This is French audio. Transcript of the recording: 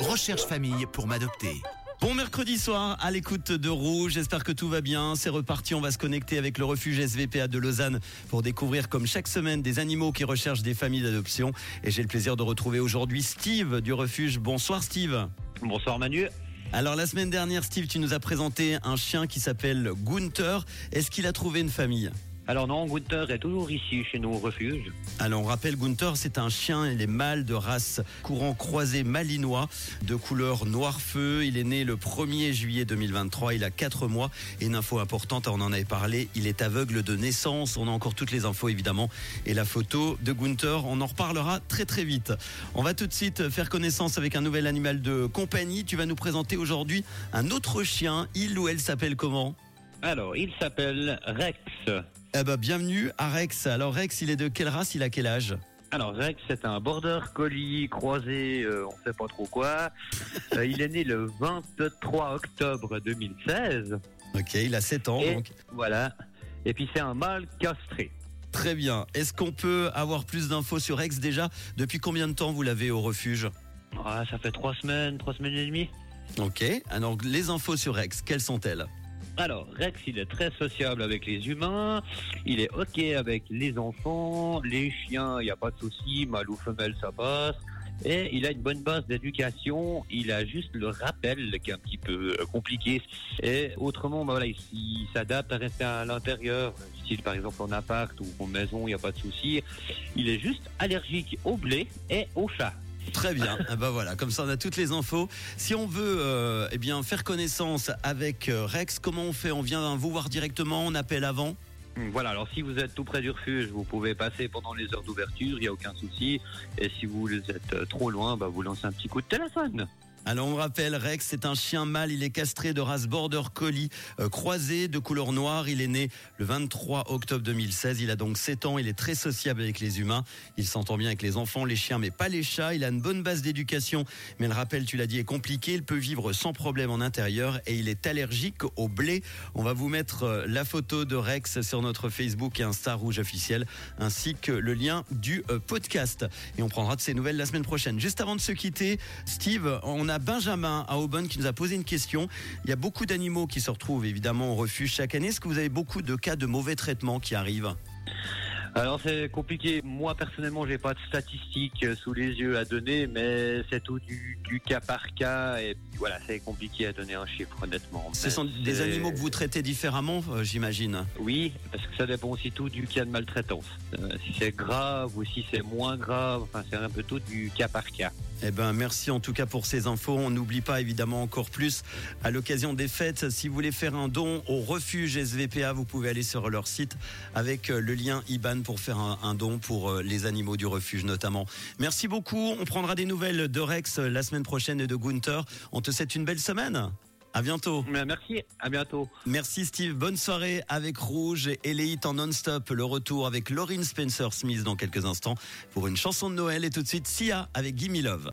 Recherche famille pour m'adopter. Bon mercredi soir à l'écoute de Rouge, j'espère que tout va bien. C'est reparti, on va se connecter avec le refuge SVPA de Lausanne pour découvrir comme chaque semaine des animaux qui recherchent des familles d'adoption. Et j'ai le plaisir de retrouver aujourd'hui Steve du refuge. Bonsoir Steve. Bonsoir Manu. Alors la semaine dernière Steve, tu nous as présenté un chien qui s'appelle Gunther. Est-ce qu'il a trouvé une famille? Alors non, Gunther est toujours ici chez nous au refuge. Alors on rappelle Gunther, c'est un chien, il est mâle de race courant croisé malinois de couleur noir feu. Il est né le 1er juillet 2023, il a 4 mois. Et une info importante, on en avait parlé, il est aveugle de naissance. On a encore toutes les infos évidemment. Et la photo de Gunther, on en reparlera très très vite. On va tout de suite faire connaissance avec un nouvel animal de compagnie. Tu vas nous présenter aujourd'hui un autre chien. Il ou elle s'appelle comment? Alors, il s'appelle Rex. Eh ben, bienvenue à Rex. Alors Rex, il est de quelle race? Il a quel âge? Alors Rex, c'est un border collie croisé, euh, on sait pas trop quoi. Euh, il est né le 23 octobre 2016. Ok, il a 7 ans. Et donc. voilà. Et puis c'est un mâle castré. Très bien. Est-ce qu'on peut avoir plus d'infos sur Rex déjà? Depuis combien de temps vous l'avez au refuge? Ah, ça fait trois semaines, trois semaines et demie. Ok. Alors les infos sur Rex, quelles sont-elles? Alors Rex, il est très sociable avec les humains. Il est ok avec les enfants, les chiens, il n'y a pas de souci, mâle ou femelle, ça passe. Et il a une bonne base d'éducation. Il a juste le rappel qui est un petit peu euh, compliqué. Et autrement, bah voilà, il, s'adapte à rester à l'intérieur. Style par exemple en appart ou en maison, il n'y a pas de souci. Il est juste allergique au blé et au chat. Très bien. Ah bah voilà, comme ça on a toutes les infos. Si on veut euh, eh bien faire connaissance avec euh, Rex, comment on fait? On vient vous voir directement, on appelle avant? Voilà, alors si vous êtes tout près du refuge, vous pouvez passer pendant les heures d'ouverture, il n'y a aucun souci. Et si vous êtes euh, trop loin, bah, vous lancez un petit coup de téléphone. Alors on rappelle, Rex, c'est un chien mâle, il est castré de race Border Collie, euh, croisé de couleur noire. Il est né le 23 octobre 2016, il a donc 7 ans, il est très sociable avec les humains. Il s'entend bien avec les enfants, les chiens, mais pas les chats. Il a une bonne base d'éducation, mais le rappel, tu l'as dit, est compliqué. Il peut vivre sans problème en intérieur et il est allergique au blé. On va vous mettre euh, la photo de Rex sur notre Facebook et Insta Rouge officiel, ainsi que le lien du euh, podcast. Et on prendra de ces nouvelles la semaine prochaine. Juste avant de se quitter, Steve, on a Benjamin à Aubonne qui nous a posé une question. Il y a beaucoup d'animaux qui se retrouvent évidemment au refuge chaque année. Est-ce que vous avez beaucoup de cas de mauvais traitement qui arrivent? Alors c'est compliqué. Moi personnellement, j'ai pas de statistiques euh, sous les yeux à donner, mais c'est tout du, du cas par cas. Et puis voilà, c'est compliqué à donner un chiffre honnêtement. Ce Mais sont des animaux que vous traitez différemment, euh, j'imagine. Oui, parce que ça dépend aussi tout du cas de maltraitance. Euh, si c'est grave ou si c'est moins grave, enfin c'est un peu tout du cas par cas. Eh ben, merci en tout cas pour ces infos. On n'oublie pas évidemment encore plus à l'occasion des fêtes. Si vous voulez faire un don au refuge SVPA, vous pouvez aller sur leur site avec le lien IBAN pour faire un, un don pour euh, les animaux du refuge notamment. Merci beaucoup. On prendra des nouvelles de Rex euh, la semaine prochaine et de Gunther. On te souhaite une belle semaine. À bientôt. Merci, à bientôt. Merci Steve. Bonne soirée avec Rouge et hits en non-stop. Le retour avec Lauryn Spencer Smith dans quelques instants pour une chanson de Noël et tout de suite Sia avec Gimme Love.